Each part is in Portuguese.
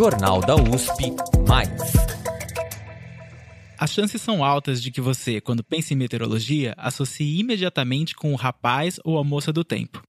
Jornal da USP Mais. As chances são altas de que você, quando pensa em meteorologia, associe imediatamente com o rapaz ou a moça do tempo.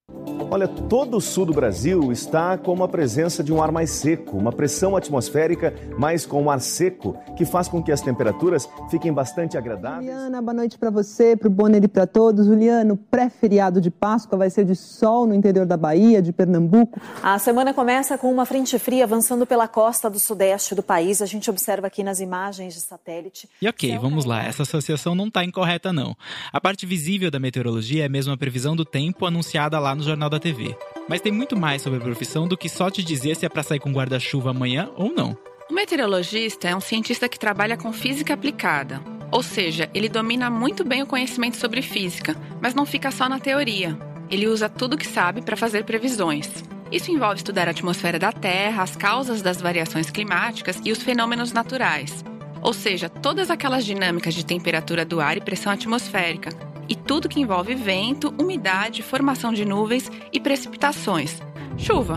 Olha, todo o sul do Brasil está com a presença de um ar mais seco, uma pressão atmosférica mais com um ar seco, que faz com que as temperaturas fiquem bastante agradáveis. Juliana, boa noite para você, para o Bonner e para todos. Juliano, pré-feriado de Páscoa vai ser de sol no interior da Bahia, de Pernambuco. A semana começa com uma frente fria avançando pela costa do sudeste do país. A gente observa aqui nas imagens de satélite. E ok, vamos lá, essa associação não está incorreta não. A parte visível da meteorologia é mesmo a previsão do tempo anunciada lá no Jornal da TV. Mas tem muito mais sobre a profissão do que só te dizer se é para sair com guarda-chuva amanhã ou não. O meteorologista é um cientista que trabalha com física aplicada. Ou seja, ele domina muito bem o conhecimento sobre física, mas não fica só na teoria. Ele usa tudo que sabe para fazer previsões. Isso envolve estudar a atmosfera da Terra, as causas das variações climáticas e os fenômenos naturais. Ou seja, todas aquelas dinâmicas de temperatura do ar e pressão atmosférica, e tudo que envolve vento, umidade, formação de nuvens e precipitações. Chuva.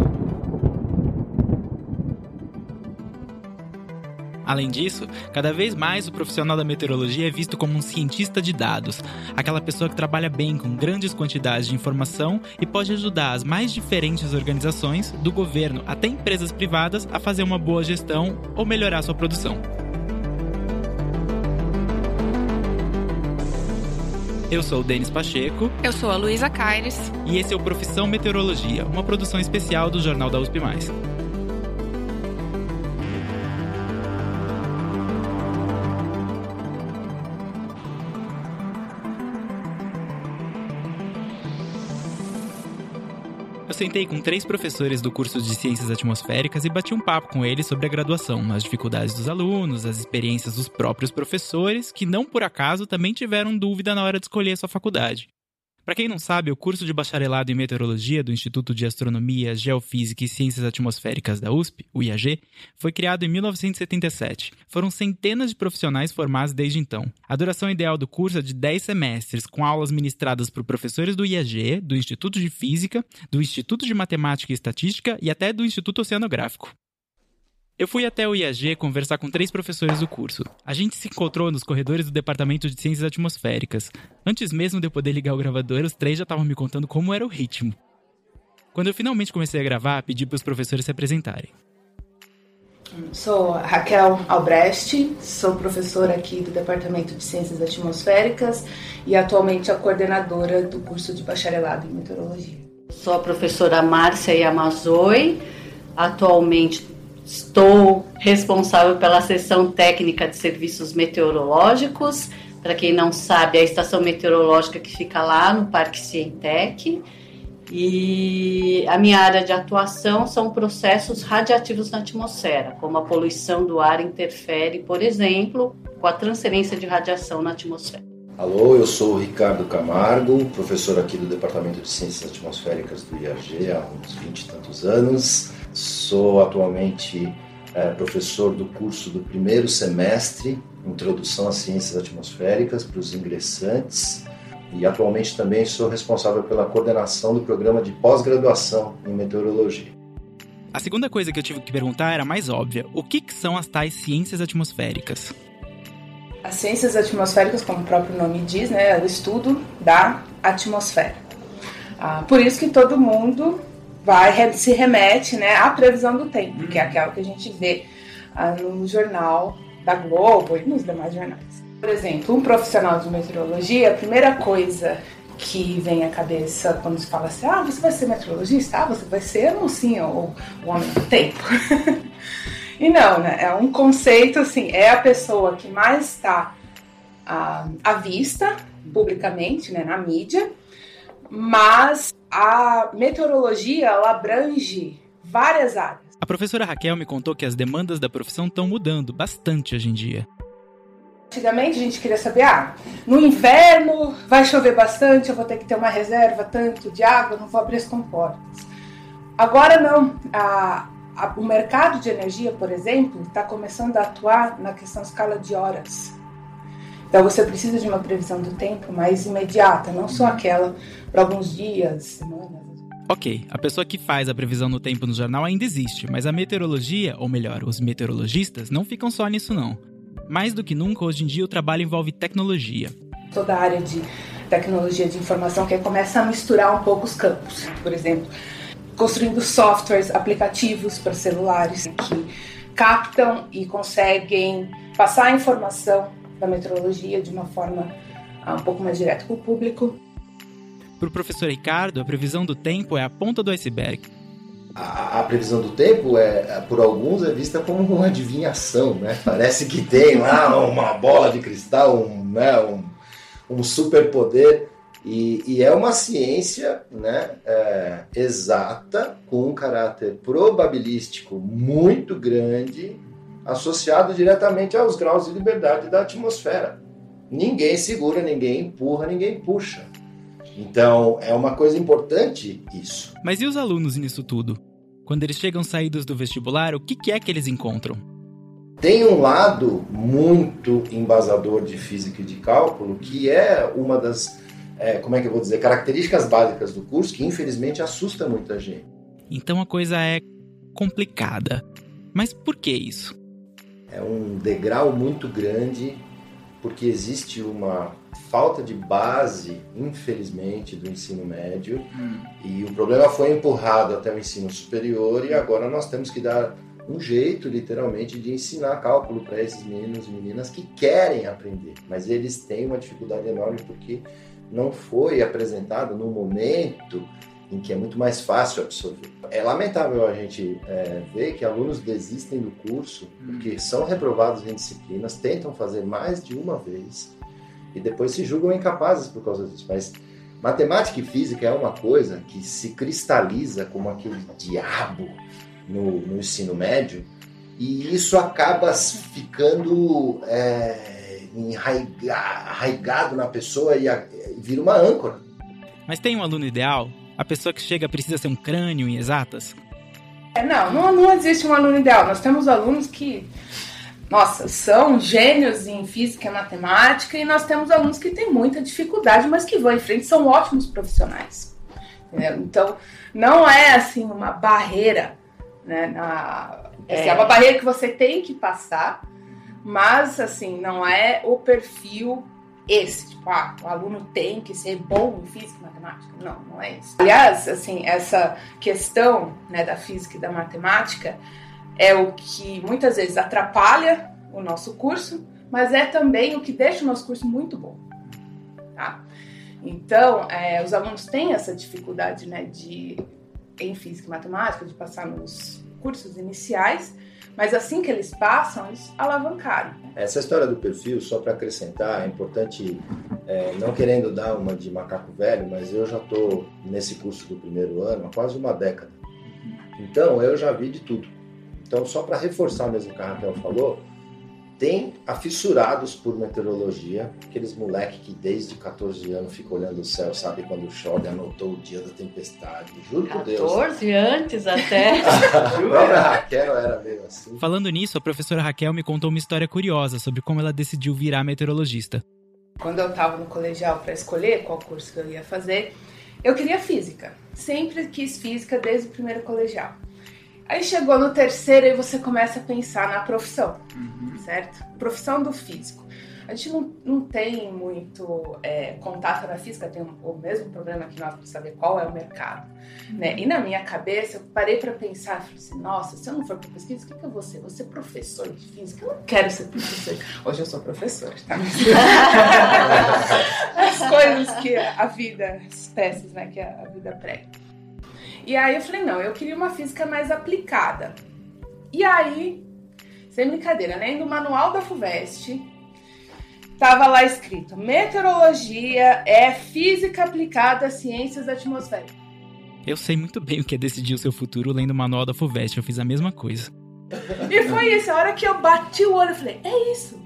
Além disso, cada vez mais o profissional da meteorologia é visto como um cientista de dados, aquela pessoa que trabalha bem com grandes quantidades de informação e pode ajudar as mais diferentes organizações, do governo até empresas privadas, a fazer uma boa gestão ou melhorar sua produção. Eu sou o Denis Pacheco. Eu sou a Luísa Caires. E esse é o Profissão Meteorologia, uma produção especial do Jornal da USP. Eu sentei com três professores do curso de Ciências Atmosféricas e bati um papo com eles sobre a graduação, as dificuldades dos alunos, as experiências dos próprios professores, que não por acaso também tiveram dúvida na hora de escolher sua faculdade. Para quem não sabe, o curso de bacharelado em meteorologia do Instituto de Astronomia, Geofísica e Ciências Atmosféricas da USP, o IAG, foi criado em 1977. Foram centenas de profissionais formados desde então. A duração ideal do curso é de 10 semestres, com aulas ministradas por professores do IAG, do Instituto de Física, do Instituto de Matemática e Estatística e até do Instituto Oceanográfico. Eu fui até o IAG conversar com três professores do curso. A gente se encontrou nos corredores do Departamento de Ciências Atmosféricas. Antes mesmo de eu poder ligar o gravador, os três já estavam me contando como era o ritmo. Quando eu finalmente comecei a gravar, pedi para os professores se apresentarem. Sou Raquel Albrecht, sou professora aqui do Departamento de Ciências Atmosféricas e atualmente a coordenadora do curso de bacharelado em meteorologia. Sou a professora Márcia Yamazoi, atualmente Estou responsável pela seção técnica de serviços meteorológicos. Para quem não sabe, a estação meteorológica que fica lá no Parque Cientec. E a minha área de atuação são processos radiativos na atmosfera, como a poluição do ar interfere, por exemplo, com a transferência de radiação na atmosfera. Alô, eu sou o Ricardo Camargo, professor aqui do Departamento de Ciências Atmosféricas do IAG há uns 20 e tantos anos. Sou atualmente é, professor do curso do primeiro semestre, Introdução às Ciências Atmosféricas, para os ingressantes. E atualmente também sou responsável pela coordenação do programa de pós-graduação em meteorologia. A segunda coisa que eu tive que perguntar era mais óbvia: o que, que são as tais ciências atmosféricas? As ciências atmosféricas, como o próprio nome diz, né, é o estudo da atmosfera. Ah, por isso que todo mundo vai se remete né, à previsão do tempo, que é aquela que a gente vê ah, no jornal da Globo e nos demais jornais. Por exemplo, um profissional de meteorologia, a primeira coisa que vem à cabeça quando se fala assim, ah, você vai ser meteorologista? Ah, você vai ser a mocinha ou o homem do tempo. e não, né? É um conceito assim, é a pessoa que mais está ah, à vista publicamente, né, na mídia, mas a meteorologia ela abrange várias áreas. A professora Raquel me contou que as demandas da profissão estão mudando bastante hoje em dia. Antigamente a gente queria saber, ah, no inverno vai chover bastante, eu vou ter que ter uma reserva tanto de água, não vou abrir as comportas. Agora não, a, a, o mercado de energia, por exemplo, está começando a atuar na questão escala de horas. Então você precisa de uma previsão do tempo mais imediata, não só aquela para alguns dias, semanas. Ok, a pessoa que faz a previsão do tempo no jornal ainda existe, mas a meteorologia, ou melhor, os meteorologistas, não ficam só nisso não. Mais do que nunca, hoje em dia, o trabalho envolve tecnologia. Toda a área de tecnologia de informação que começa a misturar um pouco os campos. Por exemplo, construindo softwares, aplicativos para celulares que captam e conseguem passar a informação da meteorologia de uma forma ah, um pouco mais direta para o público. Para o professor Ricardo, a previsão do tempo é a ponta do iceberg. A, a, previsão do tempo, é, por alguns, é vista como uma adivinhação, né? Parece que tem lá uma bola de cristal, um, né, um, um superpoder. E, e, é uma ciência né, é, exata, com um caráter probabilístico muito grande, associado diretamente aos graus de liberdade da atmosfera. Ninguém segura, ninguém empurra, ninguém puxa. Então, é uma coisa importante isso. Mas e os alunos nisso tudo? Quando eles chegam saídos do vestibular, o que é que eles encontram? Tem um lado muito embasador de física e de cálculo, que é uma das, é, como é que eu vou dizer, características básicas do curso, que infelizmente assusta muita gente. Então a coisa é complicada. Mas por que isso? É um degrau muito grande, porque existe uma falta de base, infelizmente, do ensino médio, hum. e o problema foi empurrado até o ensino superior, e agora nós temos que dar um jeito, literalmente, de ensinar cálculo para esses meninos e meninas que querem aprender, mas eles têm uma dificuldade enorme porque não foi apresentado no momento em que é muito mais fácil absorver. É lamentável a gente é, ver que alunos desistem do curso porque hum. são reprovados em disciplinas, tentam fazer mais de uma vez e depois se julgam incapazes por causa disso. Mas matemática e física é uma coisa que se cristaliza como aquele diabo no, no ensino médio e isso acaba ficando é, enraigado na pessoa e, a, e vira uma âncora. Mas tem um aluno ideal? A pessoa que chega precisa ser um crânio em exatas? É, não, não, não existe um aluno ideal. Nós temos alunos que nossa, são gênios em física e matemática, e nós temos alunos que têm muita dificuldade, mas que vão em frente, são ótimos profissionais. Entendeu? Então, não é assim uma barreira, né? Na, assim, é. é uma barreira que você tem que passar, mas assim, não é o perfil esse, tipo, ah, o aluno tem que ser bom em física e matemática. Não, não é isso. Aliás, assim, essa questão né, da física e da matemática é o que muitas vezes atrapalha o nosso curso, mas é também o que deixa o nosso curso muito bom. Tá? Então, é, os alunos têm essa dificuldade né, de, em física e matemática, de passar nos cursos iniciais, mas assim que eles passam, eles alavancaram. Essa história do perfil, só para acrescentar, é importante, é, não querendo dar uma de macaco velho, mas eu já estou nesse curso do primeiro ano há quase uma década. Então, eu já vi de tudo. Então, só para reforçar mesmo o que a Raquel falou, tem afissurados por meteorologia, aqueles moleque que desde 14 anos fica olhando o céu, sabe quando chove, anotou o dia da tempestade. Juro por Deus. 14 antes até. a Raquel era meio assim. Falando nisso, a professora Raquel me contou uma história curiosa sobre como ela decidiu virar meteorologista. Quando eu estava no colegial para escolher qual curso que eu ia fazer, eu queria física. Sempre quis física desde o primeiro colegial. Aí chegou no terceiro e você começa a pensar na profissão, uhum. certo? Profissão do físico. A gente não, não tem muito é, contato na física, tem o mesmo problema que nós para saber qual é o mercado. Uhum. Né? E na minha cabeça, eu parei para pensar, falei assim, nossa, se eu não for para pesquisa, o que, que eu vou ser? Vou ser professor de física? Eu não quero ser professor. Hoje eu sou professor, tá? As coisas que a vida, as peças né, que a vida prega. E aí eu falei, não, eu queria uma física mais aplicada. E aí, sem brincadeira, lendo o manual da FUVEST, tava lá escrito: meteorologia é física aplicada às ciências atmosféricas. Eu sei muito bem o que é decidir o seu futuro lendo o manual da FUVEST, eu fiz a mesma coisa. E foi isso, a hora que eu bati o olho, eu falei: é isso.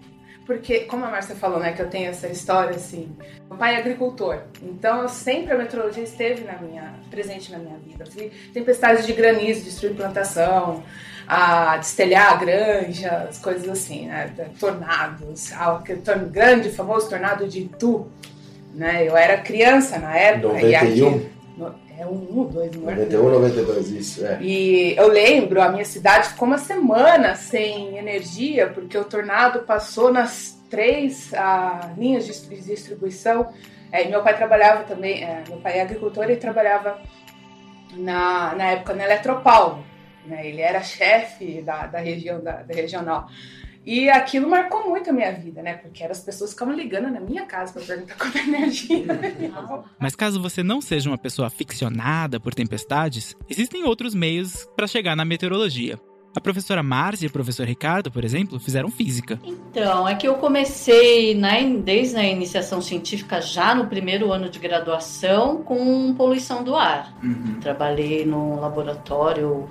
Porque, como a Márcia falou, né, que eu tenho essa história assim, meu pai é agricultor, então sempre a meteorologia esteve na minha, presente na minha vida. Eu tempestades de granizo, destruir plantação, a destelhar a granja, as coisas assim, né, tornados, aquele grande, famoso tornado de Itu, né, eu era criança na época. 91? E aqui, É um ou dois, não é? 91, 92, isso, é. E eu lembro, a minha cidade ficou uma semana sem energia, porque o tornado passou nas três ah, linhas de distribuição. É, meu pai trabalhava também, é, meu pai é agricultor e trabalhava na, na época na Eletropaulo. Né? Ele era chefe da, da região da, da regional. E aquilo marcou muito a minha vida, né? Porque as pessoas ficavam ligando na minha casa para perguntar quanto é energia. Mas caso você não seja uma pessoa aficionada por tempestades, existem outros meios para chegar na meteorologia. A professora Márcia e o professor Ricardo, por exemplo, fizeram física. Então, é que eu comecei na, desde a iniciação científica já no primeiro ano de graduação com poluição do ar. Uhum. Trabalhei no laboratório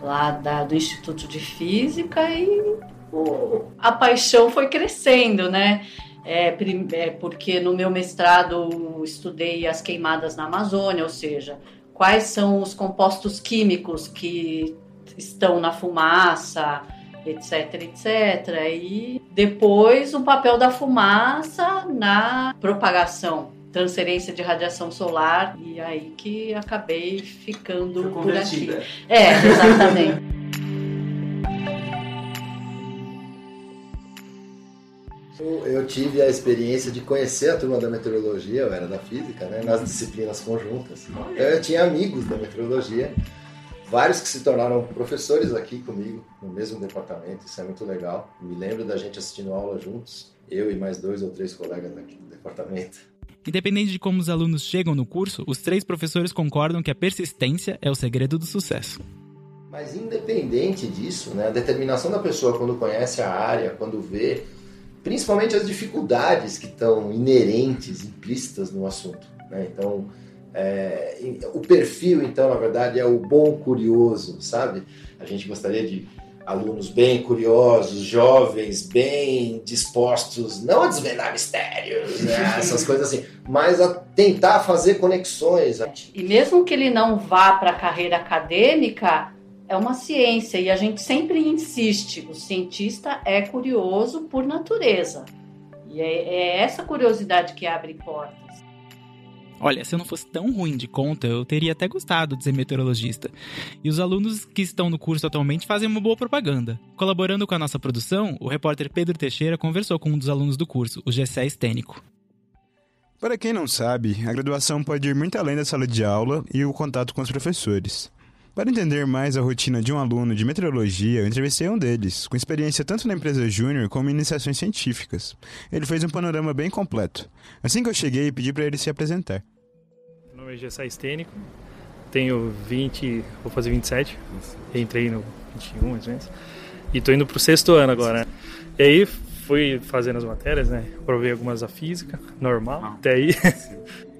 lá da, do Instituto de Física e a paixão foi crescendo, né? É, é, porque no meu mestrado estudei as queimadas na Amazônia, ou seja, quais são os compostos químicos que estão na fumaça, etc, etc. E depois o papel da fumaça na propagação, transferência de radiação solar, e aí que acabei ficando por aqui. É, exatamente. Eu tive a experiência de conhecer a turma da meteorologia, eu era da física, né, nas disciplinas conjuntas. Então eu tinha amigos da meteorologia, vários que se tornaram professores aqui comigo, no mesmo departamento, isso é muito legal. Me lembro da gente assistindo aula juntos, eu e mais dois ou três colegas aqui do departamento. Independente de como os alunos chegam no curso, os três professores concordam que a persistência é o segredo do sucesso. Mas independente disso, né, a determinação da pessoa quando conhece a área, quando vê principalmente as dificuldades que estão inerentes, implícitas no assunto. Né? Então, é, o perfil, então, na verdade, é o bom curioso, sabe? A gente gostaria de alunos bem curiosos, jovens, bem dispostos, não a desvendar mistérios, né? essas coisas assim, mas a tentar fazer conexões. E mesmo que ele não vá para a carreira acadêmica, é uma ciência e a gente sempre insiste: o cientista é curioso por natureza. E é, é essa curiosidade que abre portas. Olha, se eu não fosse tão ruim de conta, eu teria até gostado de ser meteorologista. E os alunos que estão no curso atualmente fazem uma boa propaganda. Colaborando com a nossa produção, o repórter Pedro Teixeira conversou com um dos alunos do curso, o Gessé Estênico. Para quem não sabe, a graduação pode ir muito além da sala de aula e o contato com os professores. Para entender mais a rotina de um aluno de meteorologia, eu entrevistei um deles, com experiência tanto na empresa júnior como em iniciações científicas. Ele fez um panorama bem completo. Assim que eu cheguei, pedi para ele se apresentar. Meu nome é Gessé Estênico, tenho 20, vou fazer 27, entrei no 21 mais ou menos, e estou indo para o sexto ano agora. Né? E aí fui fazendo as matérias, né? Provei algumas da física, normal, até aí.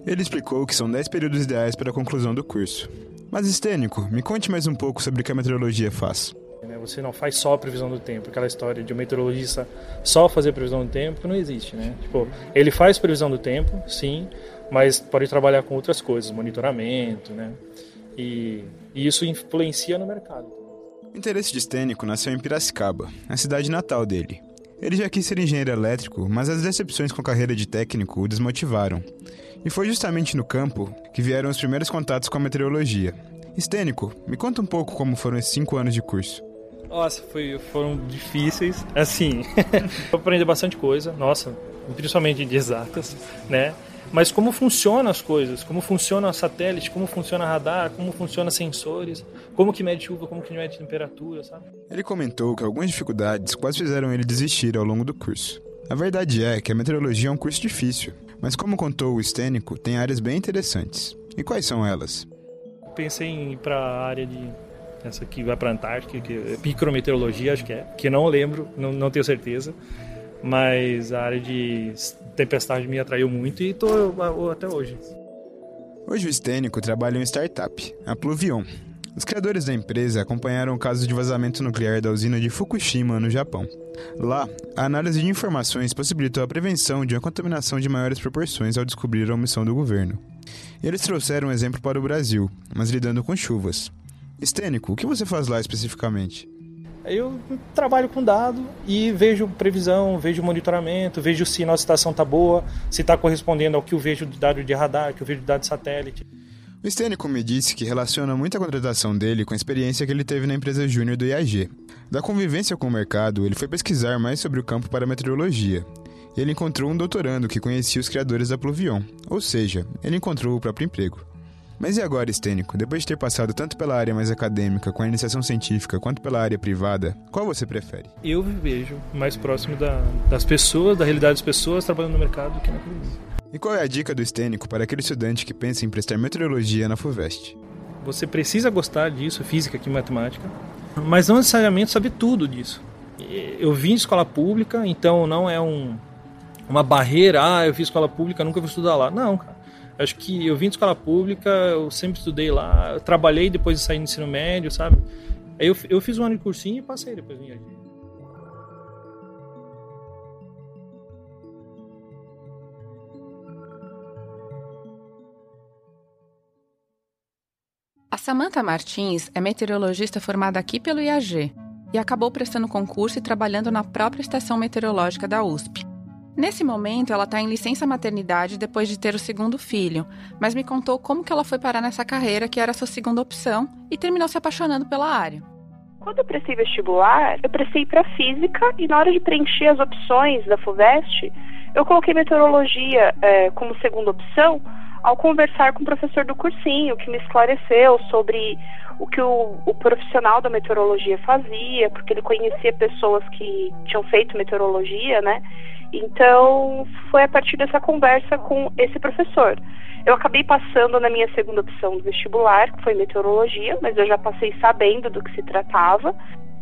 Ele explicou que são 10 períodos ideais para a conclusão do curso. Mas, Estênico, me conte mais um pouco sobre o que a meteorologia faz. Né, você não faz só a previsão do tempo, aquela história de um meteorologista só fazer previsão do tempo não existe, né? Tipo, ele faz previsão do tempo, sim, mas pode trabalhar com outras coisas, monitoramento, né? E, e isso influencia no mercado. O interesse de Estênico nasceu em Piracicaba, a cidade natal dele. Ele já quis ser engenheiro elétrico, mas as decepções com a carreira de técnico o desmotivaram. E foi justamente no campo que vieram os primeiros contatos com a meteorologia. Estênico, me conta um pouco como foram esses cinco anos de curso. Nossa, foi, foram difíceis. Assim, eu aprendi bastante coisa, nossa, principalmente de exatas, né? Mas como funcionam as coisas, como funciona o satélite, como funciona radar, como funciona sensores, como que mede chuva, como que mede temperatura, sabe? Ele comentou que algumas dificuldades quase fizeram ele desistir ao longo do curso. A verdade é que a meteorologia é um curso difícil, mas como contou o Estênico, tem áreas bem interessantes. E quais são elas? Pensei em ir para a área de essa que vai para a Antártica, que é micrometeorologia, acho que é, que não lembro, não, não tenho certeza, mas a área de tempestade me atraiu muito e estou até hoje. Hoje o Estênico trabalha em startup, a Pluvion. Os criadores da empresa acompanharam o caso de vazamento nuclear da usina de Fukushima, no Japão. Lá, a análise de informações possibilitou a prevenção de uma contaminação de maiores proporções ao descobrir a omissão do governo. Eles trouxeram um exemplo para o Brasil, mas lidando com chuvas. Estênico, o que você faz lá especificamente? Eu trabalho com dado e vejo previsão, vejo monitoramento, vejo se nossa estação está boa, se está correspondendo ao que eu vejo de dado de radar, que eu vejo de dado de satélite. O Stênico me disse que relaciona muito a contratação dele com a experiência que ele teve na empresa júnior do IAG. Da convivência com o mercado, ele foi pesquisar mais sobre o campo para meteorologia. Ele encontrou um doutorando que conhecia os criadores da Pluvion, ou seja, ele encontrou o próprio emprego. Mas e agora, Estênico? Depois de ter passado tanto pela área mais acadêmica, com a iniciação científica, quanto pela área privada, qual você prefere? Eu me vejo mais próximo da, das pessoas, da realidade das pessoas trabalhando no mercado do que na academia. E qual é a dica do Estênico para aquele estudante que pensa em prestar meteorologia na FUVEST? Você precisa gostar disso, física e matemática, mas não necessariamente saber tudo disso. Eu vim de escola pública, então não é um, uma barreira, ah, eu fiz escola pública, nunca vou estudar lá. Não, cara. Acho que eu vim de escola pública, eu sempre estudei lá, trabalhei depois de sair do ensino médio, sabe? Aí eu, eu fiz um ano de cursinho e passei, depois vim aqui. Samantha Martins é meteorologista formada aqui pelo IAG e acabou prestando concurso e trabalhando na própria estação meteorológica da USP. Nesse momento, ela está em licença maternidade depois de ter o segundo filho, mas me contou como que ela foi parar nessa carreira que era sua segunda opção e terminou se apaixonando pela área. Quando eu prestei vestibular, eu prestei para física e na hora de preencher as opções da FUVEST, eu coloquei meteorologia é, como segunda opção, ao conversar com o professor do cursinho, que me esclareceu sobre o que o, o, profissional da meteorologia fazia, porque ele conhecia pessoas que tinham feito meteorologia, né? Então, foi a partir dessa conversa com esse professor. Eu acabei passando na minha segunda opção do vestibular, que foi meteorologia, mas eu já passei sabendo do que se tratava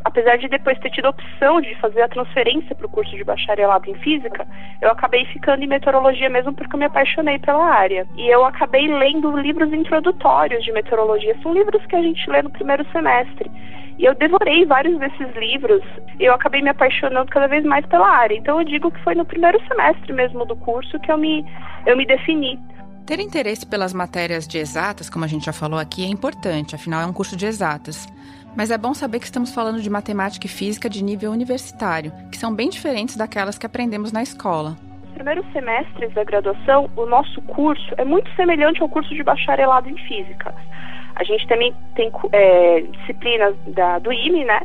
apesar de depois ter tido a opção de fazer a transferência para o curso de bacharelado em física, eu acabei ficando em meteorologia mesmo porque eu me apaixonei pela área. E eu acabei lendo livros introdutórios de meteorologia. São livros que a gente lê no primeiro semestre. E eu devorei vários desses livros e eu acabei me apaixonando cada vez mais pela área. Então eu digo que foi no primeiro semestre mesmo do curso que eu me, eu me defini. Ter interesse pelas matérias de exatas, como a gente já falou aqui, é importante, afinal é um curso de exatas. Mas é bom saber que estamos falando de matemática e física de nível universitário, que são bem diferentes daquelas que aprendemos na escola. Nos primeiros semestres da graduação, o nosso curso é muito semelhante ao curso de bacharelado em física. A gente também tem é, disciplinas da, do IME, né?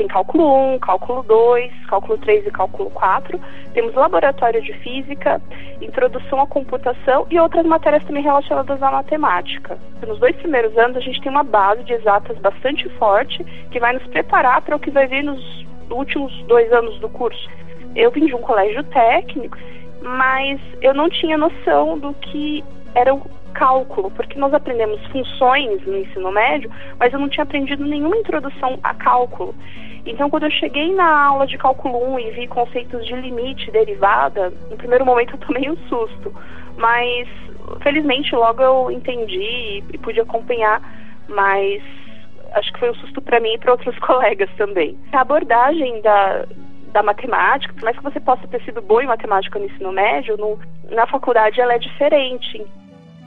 Tem cálculo 1, cálculo 2, cálculo 3 e cálculo 4. Temos laboratório de física, introdução à computação e outras matérias também relacionadas à matemática. Nos dois primeiros anos, a gente tem uma base de exatas bastante forte que vai nos preparar para o que vai vir nos últimos dois anos do curso. Eu vim de um colégio técnico, mas eu não tinha noção do que era o cálculo, porque nós aprendemos funções no ensino médio, mas eu não tinha aprendido nenhuma introdução a cálculo. Então, quando eu cheguei na aula de cálculo 1 e vi conceitos de limite derivada, no primeiro momento eu tomei um susto, mas felizmente logo eu entendi e pude acompanhar, mas acho que foi um susto para mim e para outros colegas também. A abordagem da, da matemática, por mais que você possa ter sido boa em matemática no ensino médio, no, na faculdade ela é diferente.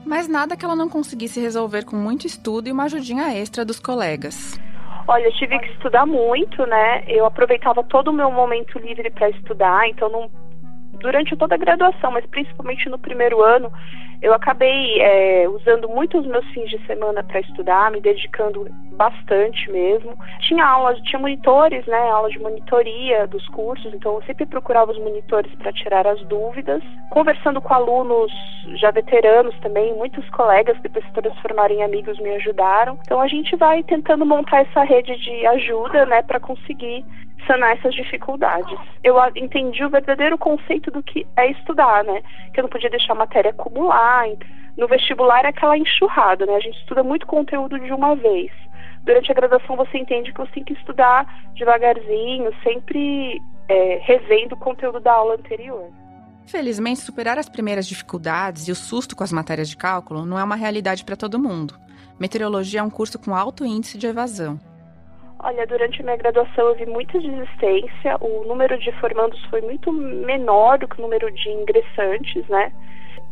Mas nada que ela não conseguisse resolver com muito estudo e uma ajudinha extra dos colegas. Olha, eu tive que estudar muito, né? Eu aproveitava todo o meu momento livre para estudar, então não, durante toda a graduação, mas principalmente no primeiro ano, eu acabei é, usando muito os meus fins de semana para estudar, me dedicando bastante mesmo. Tinha aulas, tinha monitores, né, aula de monitoria dos cursos, então eu sempre procurava os monitores para tirar as dúvidas. Conversando com alunos já veteranos também, muitos colegas depois se transformaram em amigos me ajudaram. Então a gente vai tentando montar essa rede de ajuda, né, para conseguir sanar essas dificuldades. Eu entendi o verdadeiro conceito do que é estudar, né? Que eu não podia deixar a matéria acumular. No vestibular é aquela enxurrada, né? A gente estuda muito conteúdo de uma vez. Durante a graduação você entende que você tem que estudar devagarzinho, sempre é, revendo o conteúdo da aula anterior. Felizmente, superar as primeiras dificuldades e o susto com as matérias de cálculo não é uma realidade para todo mundo. Meteorologia é um curso com alto índice de evasão. Olha, durante a minha graduação eu vi muita desistência, o número de formandos foi muito menor do que o número de ingressantes, né?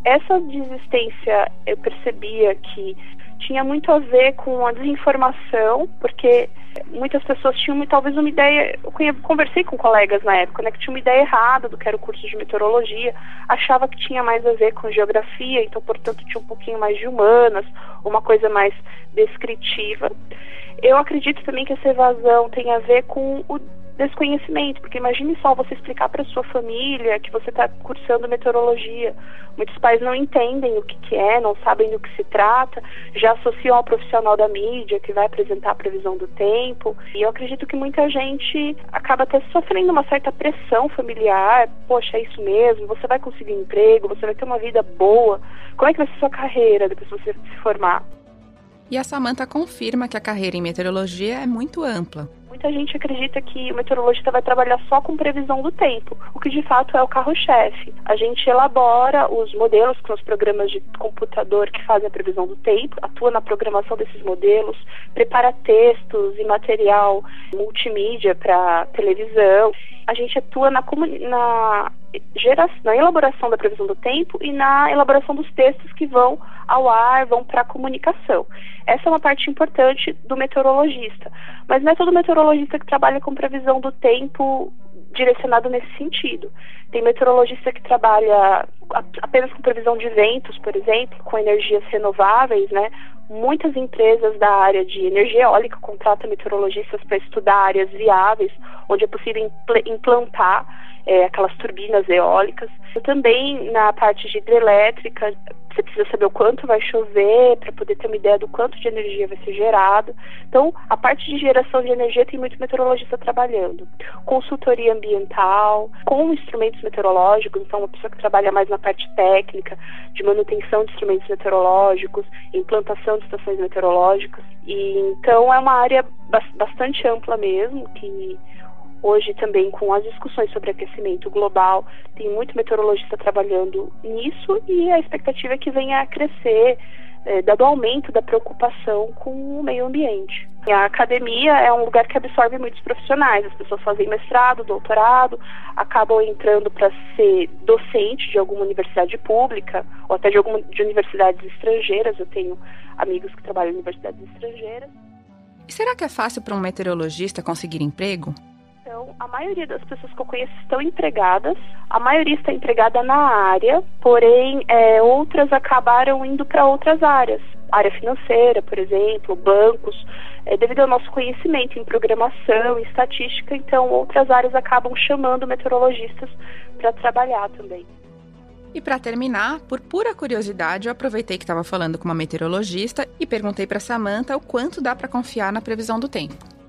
Essa desistência eu percebia que tinha muito a ver com a desinformação, porque muitas pessoas tinham talvez uma ideia, eu conversei com colegas na época, né, que tinha uma ideia errada do que era o curso de meteorologia, achava que tinha mais a ver com geografia, então portanto tinha um pouquinho mais de humanas, uma coisa mais descritiva. Eu acredito também que essa evasão tem a ver com o desconhecimento, porque imagine só você explicar para sua família que você está cursando meteorologia. Muitos pais não entendem o que, que, é, não sabem do que se trata, já associam ao profissional da mídia que vai apresentar a previsão do tempo. E eu acredito que muita gente acaba até sofrendo uma certa pressão familiar. Poxa, é isso mesmo, você vai conseguir um emprego, você vai ter uma vida boa. Como é que vai ser sua carreira depois que você se formar? E a Samanta confirma que a carreira em meteorologia é muito ampla. Muita gente acredita que o meteorologista vai trabalhar só com previsão do tempo, o que de fato é o carro-chefe. A gente elabora os modelos com os programas de computador que fazem a previsão do tempo, atua na programação desses modelos, prepara textos e material multimídia para televisão. A gente atua na, na na elaboração da previsão do tempo e na elaboração dos textos que vão ao ar, vão para a comunicação. Essa é uma parte importante do meteorologista, mas não é todo meteorologista que trabalha com previsão do tempo direcionado nesse sentido. Tem meteorologista que trabalha apenas com previsão de ventos, por exemplo, com energias renováveis, né? Muitas empresas da área de energia eólica contratam meteorologistas para estudar áreas viáveis, onde é possível implantar é, aquelas turbinas eólicas. Também na parte de hidrelétrica, você precisa saber o quanto vai chover para poder ter uma ideia do quanto de energia vai ser gerado. Então, a parte de geração de energia tem muito meteorologista trabalhando. Consultoria ambiental, com instrumentos meteorológicos, então uma pessoa que trabalha mais na parte técnica, de manutenção de instrumentos meteorológicos, implantação de estações meteorológicas. E então é uma área bastante ampla mesmo, que Hoje também com as discussões sobre aquecimento global, tem muito meteorologista trabalhando nisso e a expectativa é que venha a crescer, é, dado o aumento da preocupação com o meio ambiente. A academia é um lugar que absorve muitos profissionais, as pessoas fazem mestrado, doutorado, acabam entrando para ser docente de alguma universidade pública ou até de alguma de universidades estrangeiras. Eu tenho amigos que trabalham em universidades estrangeiras. E será que é fácil para um meteorologista conseguir emprego? Então, a maioria das pessoas que eu conheço estão empregadas, a maioria está empregada na área, porém, é, outras acabaram indo para outras áreas. Área financeira, por exemplo, bancos, é, devido ao nosso conhecimento em programação, em estatística, então outras áreas acabam chamando meteorologistas para trabalhar também. E para terminar, por pura curiosidade, eu aproveitei que estava falando com uma meteorologista e perguntei para Samantha o quanto dá para confiar na previsão do tempo.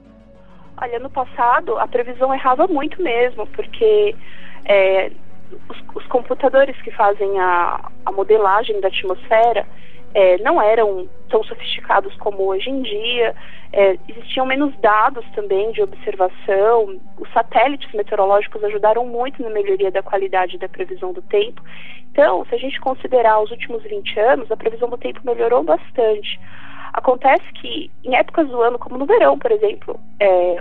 Olha, no passado a previsão errava muito mesmo, porque é, os, os, computadores que fazem a, a modelagem da atmosfera é, não eram tão sofisticados como hoje em dia, é, existiam menos dados também de observação, os satélites meteorológicos ajudaram muito na melhoria da qualidade da previsão do tempo. Então, se a gente considerar os últimos 20 anos, a previsão do tempo melhorou bastante. Acontece que em épocas do ano, como no verão, por exemplo, é,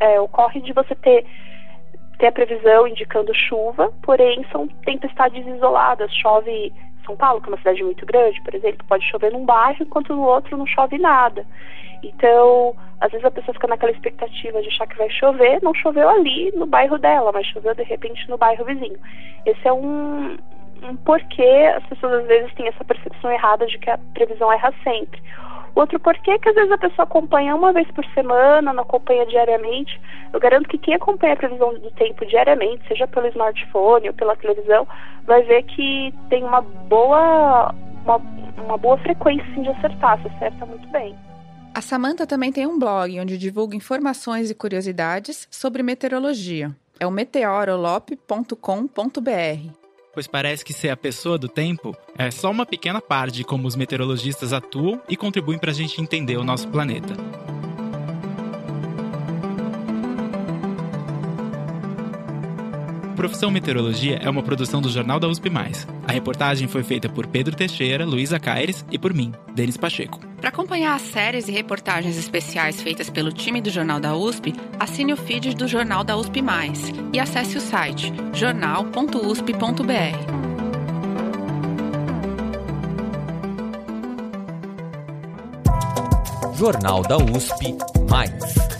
é, ocorre de você ter, ter a previsão indicando chuva, porém são tempestades isoladas, chove São Paulo, que é uma cidade muito grande, por exemplo, pode chover num bairro enquanto no outro não chove nada. Então, às vezes a pessoa fica naquela expectativa de achar que vai chover, não choveu ali no bairro dela, mas choveu de repente no bairro vizinho. Esse é um, um porquê as pessoas às vezes têm essa percepção errada de que a previsão erra sempre. Outro porquê que às vezes a pessoa acompanha uma vez por semana, não acompanha diariamente. Eu garanto que quem acompanha a previsão do tempo diariamente, seja pelo smartphone ou pela televisão, vai ver que tem uma boa, uma, uma boa frequência de acertar, se acerta muito bem. A Samanta também tem um blog onde divulga informações e curiosidades sobre meteorologia. É o meteorolop.com.br pois parece que ser a pessoa do tempo é só uma pequena parte de como os meteorologistas atuam e contribuem para a gente entender o nosso planeta. Profissão Meteorologia é uma produção do Jornal da USP+. A reportagem foi feita por Pedro Teixeira, Luísa Caires e por mim, Denis Pacheco. Para acompanhar as séries e reportagens especiais feitas pelo time do Jornal da USP, assine o feed do Jornal da USP+, e acesse o site jornal.usp.br. Jornal da USP Mais.